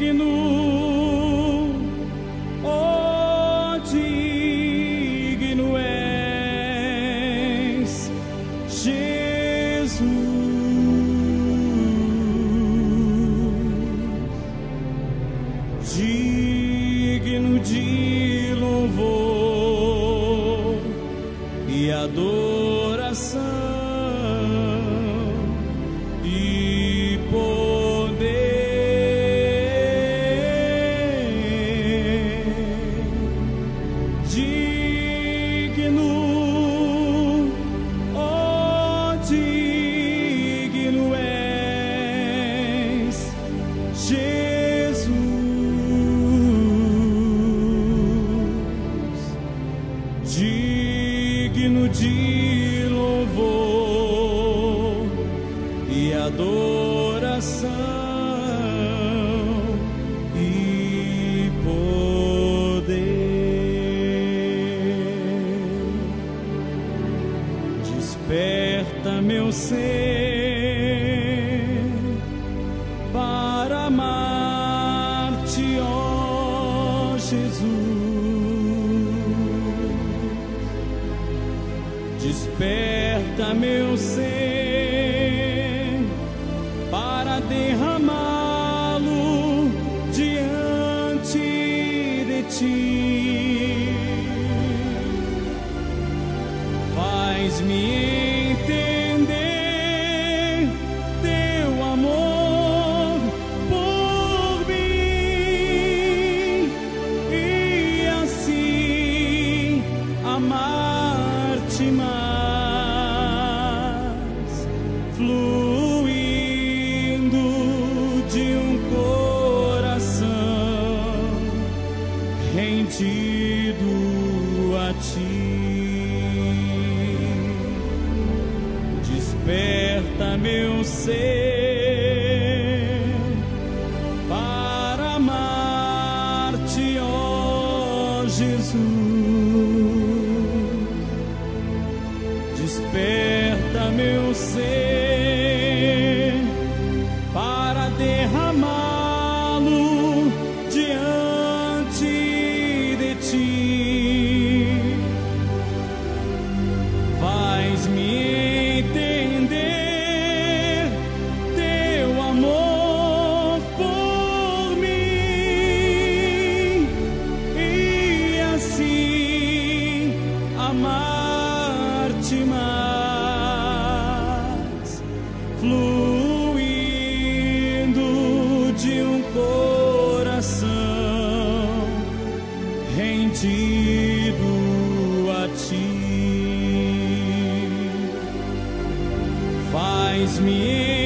digno, oh digno és, Jesus. Digno de louvor e adoração. Adoração e poder. Desperta meu ser para amar-te, ó Jesus. Desperta meu ser derramá-lo diante de ti. Faz-me entender teu amor por mim e assim amar-te mais, rendido a ti. Desperta meu ser para amar-te, ó Jesus. Desperta meu ser fluindo de um coração rendido a ti. Faz-me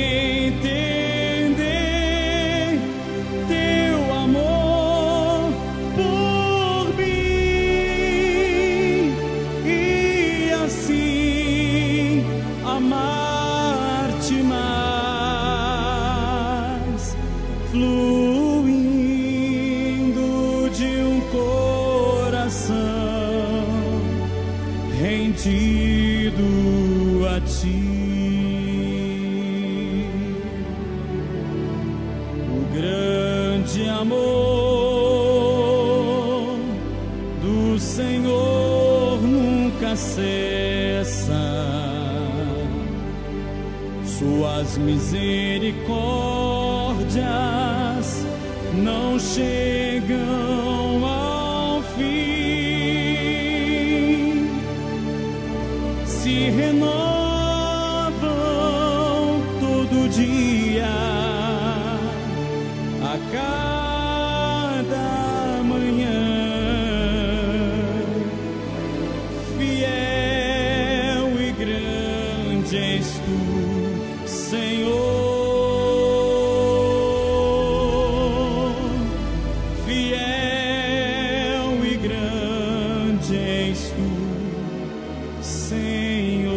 fluindo de um coração rendido a ti. O grande amor do Senhor nunca cessa, suas misericórdias não chegam ao fim se renovam todo dia a cada manhã. Fiel e grande és tu, Senhor. Tu. Senhor,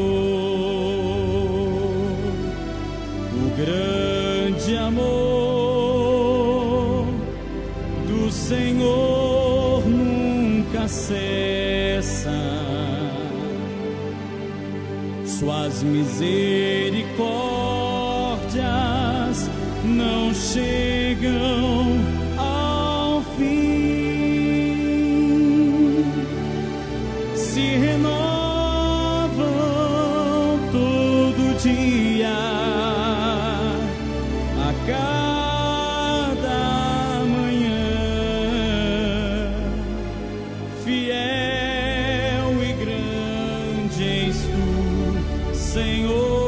o grande amor do Senhor nunca cessa, suas misericórdias não chegam dia, a cada manhã, fiel e grande és tu, Senhor.